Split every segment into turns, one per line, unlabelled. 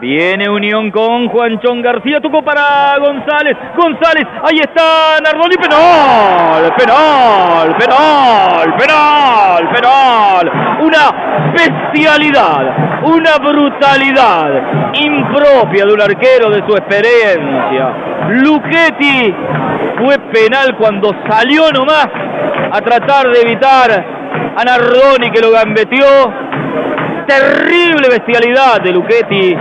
Viene Unión con Juanchón García, tocó para González, González, ahí está Nardoni, penal, penal, penal, penal, penal, una bestialidad, una brutalidad impropia de un arquero de su experiencia. Luchetti fue penal cuando salió nomás a tratar de evitar a Nardoni que lo gambeteó terrible bestialidad de Luchetti.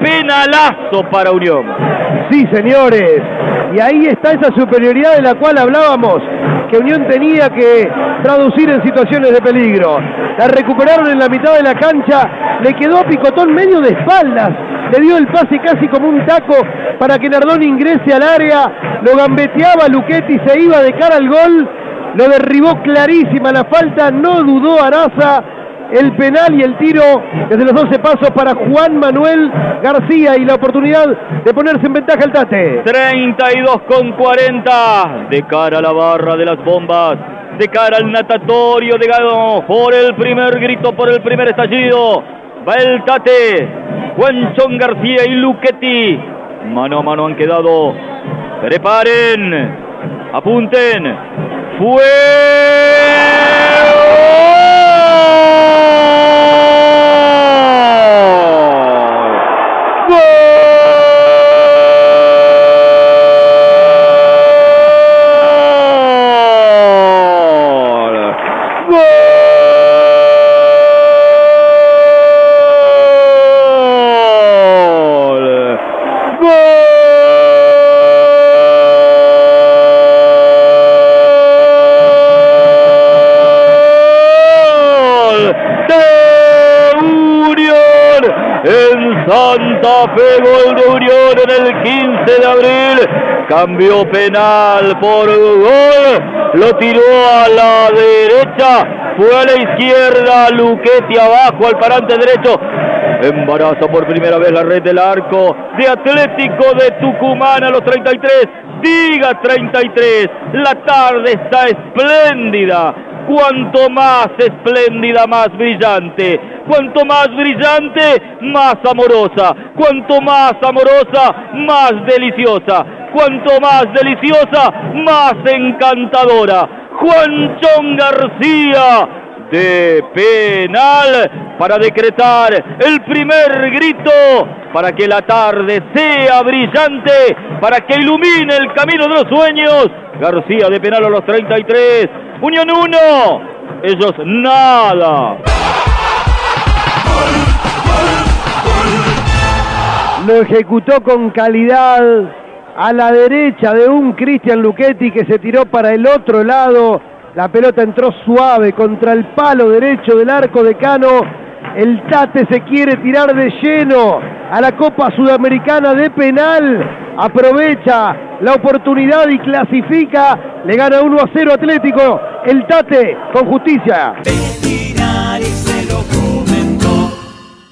Penalazo para Unión.
Sí, señores. Y ahí está esa superioridad de la cual hablábamos, que Unión tenía que traducir en situaciones de peligro. La recuperaron en la mitad de la cancha, le quedó a Picotón medio de espaldas, le dio el pase casi como un taco para que Nardón ingrese al área, lo gambeteaba Luchetti, se iba de cara al gol, lo derribó clarísima la falta, no dudó Araza, el penal y el tiro desde los 12 pasos para Juan Manuel García y la oportunidad de ponerse en ventaja el Tate.
32 con 40 de cara a la barra de las bombas, de cara al natatorio de Gado, por el primer grito, por el primer estallido. Va el Tate, Juanchón García y Luchetti. Mano a mano han quedado. Preparen, apunten. ¡Fue! En Santa Fe, gol de Unión en el 15 de abril, cambió penal por gol, lo tiró a la derecha, fue a la izquierda, Luquetti abajo al parante derecho, embaraza por primera vez la red del arco de Atlético de Tucumán a los 33, diga 33, la tarde está espléndida, cuanto más espléndida, más brillante. Cuanto más brillante, más amorosa. Cuanto más amorosa, más deliciosa. Cuanto más deliciosa, más encantadora. Juanchón García de penal para decretar el primer grito para que la tarde sea brillante, para que ilumine el camino de los sueños. García de penal a los 33, Unión 1, ellos nada.
Lo ejecutó con calidad a la derecha de un Cristian Luchetti que se tiró para el otro lado. La pelota entró suave contra el palo derecho del arco de Cano. El Tate se quiere tirar de lleno a la Copa Sudamericana de penal. Aprovecha la oportunidad y clasifica. Le gana 1 a 0 Atlético. El Tate con justicia.